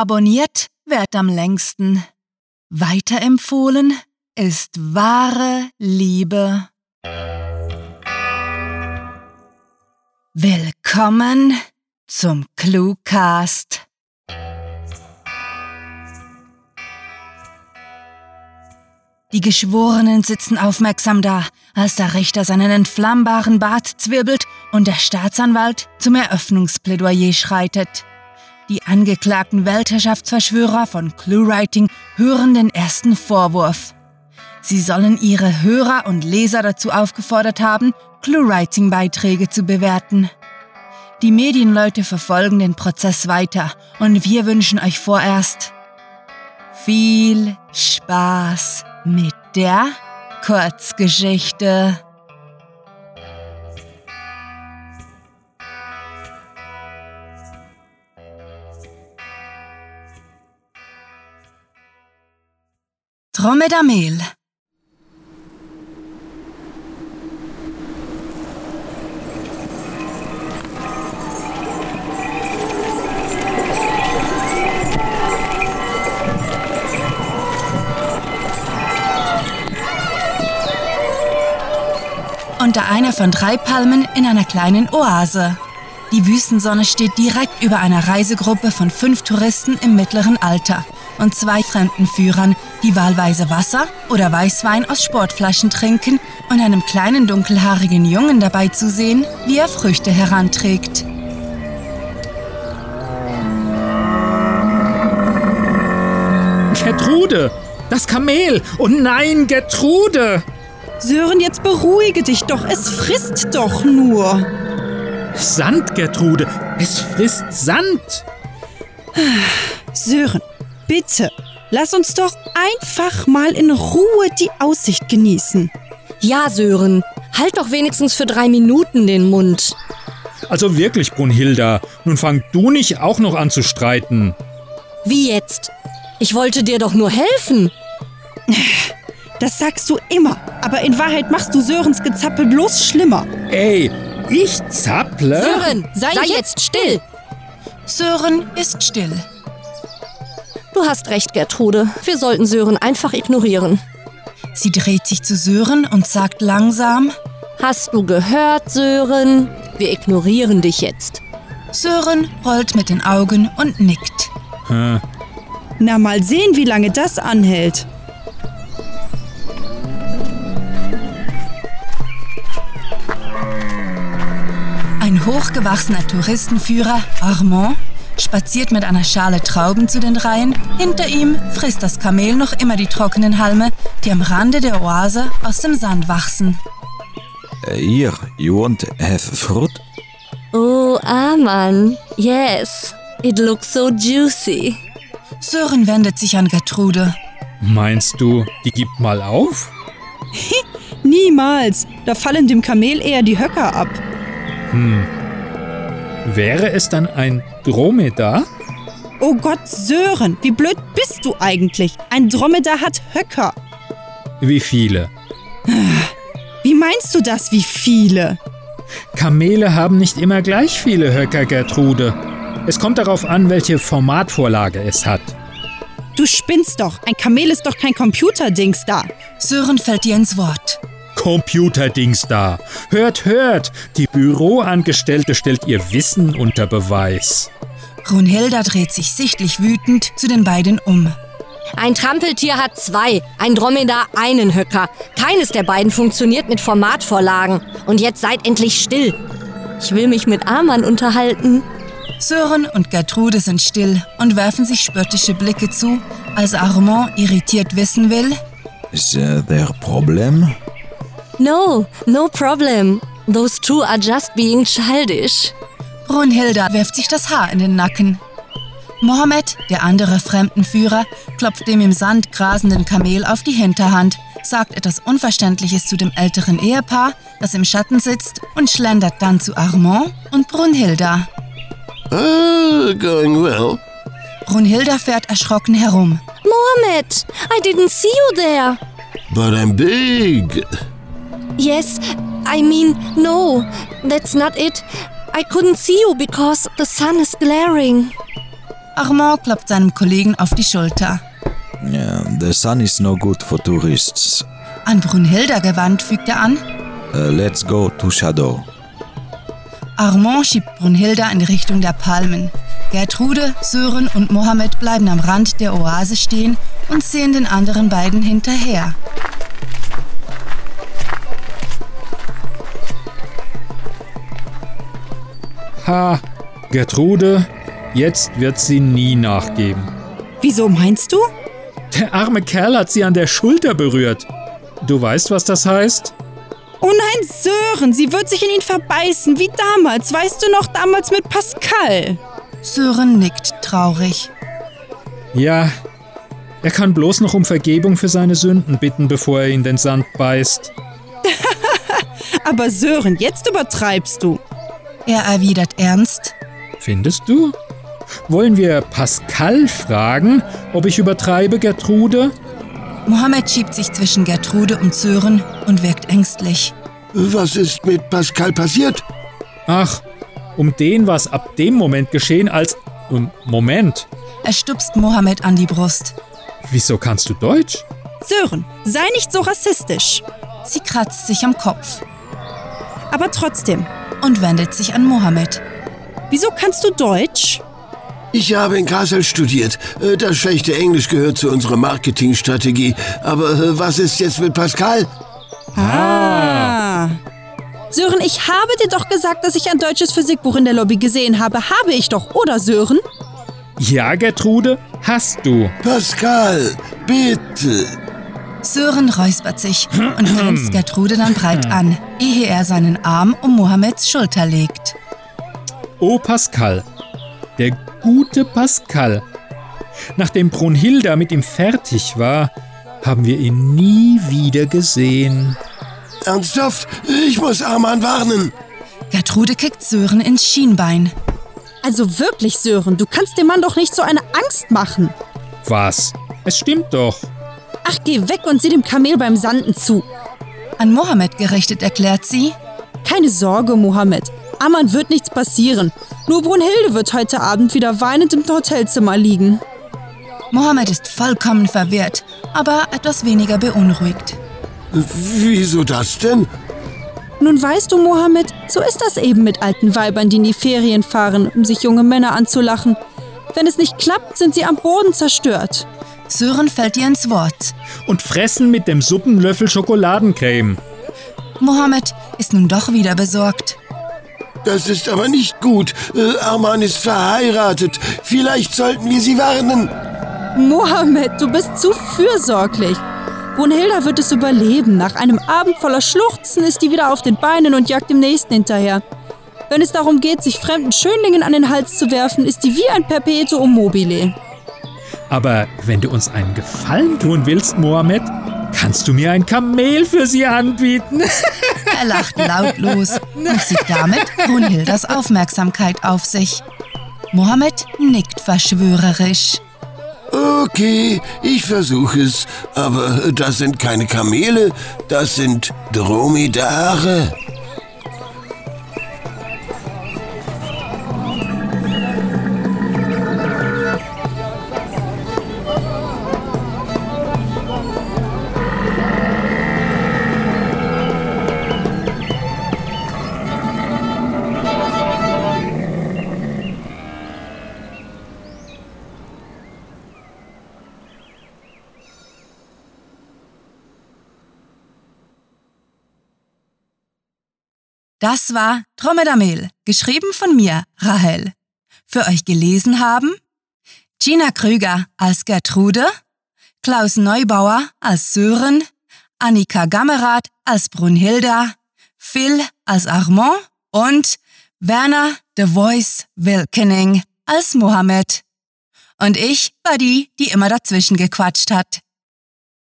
Abonniert wird am längsten. Weiterempfohlen ist wahre Liebe. Willkommen zum Cluecast. Die Geschworenen sitzen aufmerksam da, als der Richter seinen entflammbaren Bart zwirbelt und der Staatsanwalt zum Eröffnungsplädoyer schreitet. Die angeklagten Weltherrschaftsverschwörer von ClueWriting hören den ersten Vorwurf. Sie sollen ihre Hörer und Leser dazu aufgefordert haben, ClueWriting-Beiträge zu bewerten. Die Medienleute verfolgen den Prozess weiter und wir wünschen euch vorerst viel Spaß mit der Kurzgeschichte. Dromedamel unter einer von drei Palmen in einer kleinen Oase. Die Wüstensonne steht direkt über einer Reisegruppe von fünf Touristen im mittleren Alter und zwei Fremdenführern, die wahlweise Wasser oder Weißwein aus Sportflaschen trinken und einem kleinen dunkelhaarigen Jungen dabei zu sehen, wie er Früchte heranträgt. Gertrude! Das Kamel! Oh nein, Gertrude! Sören, jetzt beruhige dich doch. Es frisst doch nur. Sand, Gertrude. Es frisst Sand. Sören, bitte. Lass uns doch einfach mal in Ruhe die Aussicht genießen. Ja, Sören. Halt doch wenigstens für drei Minuten den Mund. Also wirklich, Brunhilda. Nun fang du nicht auch noch an zu streiten. Wie jetzt? Ich wollte dir doch nur helfen. Das sagst du immer, aber in Wahrheit machst du Sörens Gezappel bloß schlimmer. Ey, ich zapple? Sören, sei, sei jetzt still. Sören ist still. Du hast recht, Gertrude. Wir sollten Sören einfach ignorieren. Sie dreht sich zu Sören und sagt langsam: Hast du gehört, Sören? Wir ignorieren dich jetzt. Sören rollt mit den Augen und nickt. Hm. Na, mal sehen, wie lange das anhält. Ein hochgewachsener Touristenführer, Armand, spaziert mit einer Schale Trauben zu den Reihen. Hinter ihm frisst das Kamel noch immer die trockenen Halme, die am Rande der Oase aus dem Sand wachsen. Here, you want to have fruit? Oh, Aman. Yes. It looks so juicy. Sören wendet sich an Gertrude. Meinst du, die gibt mal auf? Niemals. Da fallen dem Kamel eher die Höcker ab. Hm. Wäre es dann ein Dromedar? Oh Gott, Sören, wie blöd bist du eigentlich? Ein Dromedar hat Höcker. Wie viele? Wie meinst du das, wie viele? Kamele haben nicht immer gleich viele Höcker, Gertrude. Es kommt darauf an, welche Formatvorlage es hat. Du spinnst doch. Ein Kamel ist doch kein Computerdings da. Sören fällt ihr ins Wort. Computerdings da. Hört, hört, die Büroangestellte stellt ihr Wissen unter Beweis. Brunhilda dreht sich sichtlich wütend zu den beiden um. Ein Trampeltier hat zwei, ein Dromedar einen Höcker. Keines der beiden funktioniert mit Formatvorlagen. Und jetzt seid endlich still. Ich will mich mit Amann unterhalten. Sören und Gertrude sind still und werfen sich spöttische Blicke zu, als Armand irritiert wissen will. Is uh, there problem? No, no problem. Those two are just being childish. Brunhilda wirft sich das Haar in den Nacken. Mohammed, der andere Fremdenführer, klopft dem im Sand grasenden Kamel auf die Hinterhand, sagt etwas Unverständliches zu dem älteren Ehepaar, das im Schatten sitzt, und schlendert dann zu Armand und Brunhilda. Oh, going well. Brunhilda fährt erschrocken herum. Mohammed, I didn't see you there. But I'm big. Yes, I mean, no, that's not it. I couldn't see you because the sun is glaring. Armand klopft seinem Kollegen auf die Schulter. Yeah, the sun is no good for tourists. An Brunhilda gewandt fügt er an. Uh, let's go to Shadow. Armand schiebt Brunhilda in Richtung der Palmen. Gertrude, Sören und Mohammed bleiben am Rand der Oase stehen und sehen den anderen beiden hinterher. Ha, Gertrude, jetzt wird sie nie nachgeben. Wieso meinst du? Der arme Kerl hat sie an der Schulter berührt. Du weißt, was das heißt? Oh nein, Sören, sie wird sich in ihn verbeißen, wie damals. Weißt du noch, damals mit Pascal? Sören nickt traurig. Ja, er kann bloß noch um Vergebung für seine Sünden bitten, bevor er in den Sand beißt. Aber Sören, jetzt übertreibst du. Er erwidert ernst. Findest du? Wollen wir Pascal fragen, ob ich übertreibe, Gertrude? Mohammed schiebt sich zwischen Gertrude und Sören und wirkt ängstlich. Was ist mit Pascal passiert? Ach, um den war es ab dem Moment geschehen, als. Um, Moment. Er stupst Mohammed an die Brust. Wieso kannst du Deutsch? Sören, sei nicht so rassistisch. Sie kratzt sich am Kopf Aber trotzdem, und wendet sich an Mohammed. wieso kannst du Deutsch? Ich habe in Kassel studiert. Äh, Das schlechte Englisch gehört zu unserer Marketingstrategie. Aber äh, was ist jetzt mit Pascal? Ah. Sören, ich habe dir doch gesagt, dass ich ein deutsches Physikbuch in der Lobby gesehen habe. Habe ich doch, oder Sören? Ja, Gertrude, hast du. Pascal, bitte. Sören räuspert sich und grinst Gertrude dann breit an, ehe er seinen Arm um Mohammeds Schulter legt. Oh, Pascal. Der gute Pascal. Nachdem Brunhilda mit ihm fertig war, haben wir ihn nie wieder gesehen. Ernsthaft? Ich muss Arman warnen. Gertrude kickt Sören ins Schienbein. Also wirklich, Sören, du kannst dem Mann doch nicht so eine Angst machen. Was? Es stimmt doch. Ach, geh weg und sieh dem Kamel beim Sanden zu. An Mohammed gerichtet erklärt sie, Keine Sorge, Mohammed. Amman wird nichts passieren. Nur Brunhilde wird heute Abend wieder weinend im Hotelzimmer liegen. Mohammed ist vollkommen verwirrt, aber etwas weniger beunruhigt. Wieso das denn? Nun weißt du, Mohammed, so ist das eben mit alten Weibern, die in die Ferien fahren, um sich junge Männer anzulachen. Wenn es nicht klappt, sind sie am Boden zerstört. Sören fällt ihr ins Wort. Und fressen mit dem Suppenlöffel Schokoladencreme. Mohammed ist nun doch wieder besorgt. Das ist aber nicht gut. Äh, Arman ist verheiratet. Vielleicht sollten wir sie warnen. Mohammed, du bist zu fürsorglich. Brunhilda wird es überleben. Nach einem Abend voller Schluchzen ist die wieder auf den Beinen und jagt dem Nächsten hinterher. Wenn es darum geht, sich fremden Schönlingen an den Hals zu werfen, ist die wie ein Perpetuum mobile. Aber wenn du uns einen Gefallen tun willst, Mohammed, kannst du mir ein Kamel für sie anbieten? Er lacht lautlos und zieht damit Brunhildas Aufmerksamkeit auf sich. Mohammed nickt verschwörerisch. Okay, ich versuche es. Aber das sind keine Kamele, das sind Dromedare. Das war Dromedamel, geschrieben von mir, Rahel. Für euch gelesen haben Gina Krüger als Gertrude, Klaus Neubauer als Sören, Annika Gammerath als Brunhilda, Phil als Armand und Werner The Voice Wilkening als Mohammed. Und ich war die, die immer dazwischen gequatscht hat.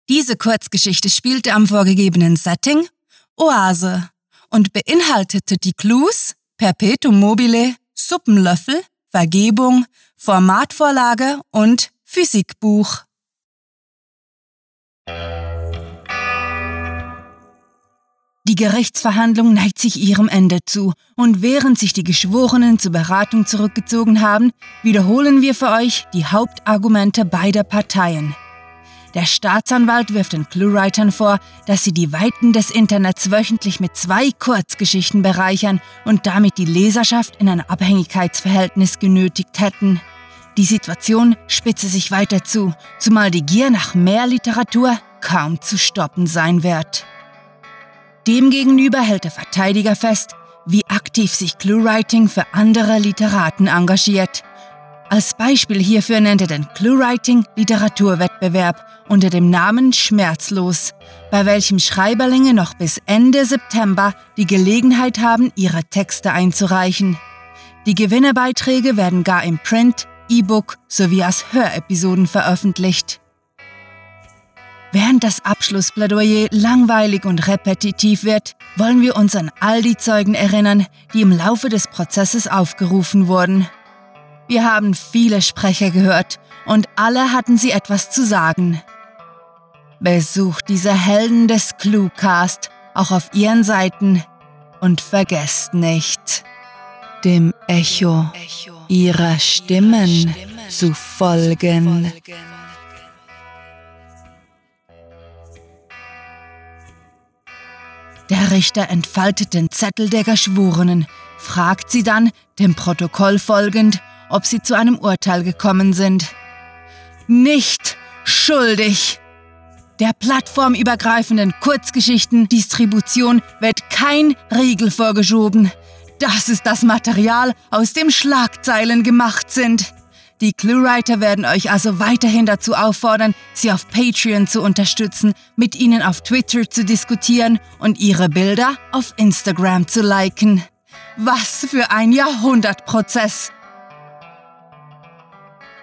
Diese Kurzgeschichte spielte am vorgegebenen Setting Oase und beinhaltete die Clues Perpetuum mobile, Suppenlöffel, Vergebung, Formatvorlage und Physikbuch. Die Gerichtsverhandlung neigt sich ihrem Ende zu und während sich die Geschworenen zur Beratung zurückgezogen haben, wiederholen wir für euch die Hauptargumente beider Parteien. Der Staatsanwalt wirft den Cluewritern vor, dass sie die Weiten des Internets wöchentlich mit zwei Kurzgeschichten bereichern und damit die Leserschaft in ein Abhängigkeitsverhältnis genötigt hätten. Die Situation spitze sich weiter zu, zumal die Gier nach mehr Literatur kaum zu stoppen sein wird. Demgegenüber hält der Verteidiger fest, wie aktiv sich Cluewriting für andere Literaten engagiert. Als Beispiel hierfür nennt er den Cluewriting Literaturwettbewerb unter dem Namen Schmerzlos, bei welchem Schreiberlinge noch bis Ende September die Gelegenheit haben, ihre Texte einzureichen. Die Gewinnerbeiträge werden gar im Print, E-Book sowie als Hörepisoden veröffentlicht. Während das Abschlussplädoyer langweilig und repetitiv wird, wollen wir uns an all die Zeugen erinnern, die im Laufe des Prozesses aufgerufen wurden. Wir haben viele Sprecher gehört und alle hatten sie etwas zu sagen. Besucht diese Helden des Cluecast auch auf ihren Seiten und vergesst nicht, dem Echo ihrer Stimmen zu folgen. Der Richter entfaltet den Zettel der Geschworenen, fragt sie dann, dem Protokoll folgend, ob sie zu einem Urteil gekommen sind. Nicht schuldig! Der plattformübergreifenden Kurzgeschichten-Distribution wird kein Riegel vorgeschoben. Das ist das Material, aus dem Schlagzeilen gemacht sind. Die Cluewriter werden euch also weiterhin dazu auffordern, sie auf Patreon zu unterstützen, mit ihnen auf Twitter zu diskutieren und ihre Bilder auf Instagram zu liken. Was für ein Jahrhundertprozess!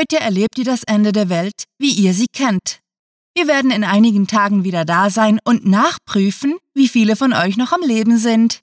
Heute erlebt ihr das Ende der Welt, wie ihr sie kennt. Wir werden in einigen Tagen wieder da sein und nachprüfen, wie viele von euch noch am Leben sind.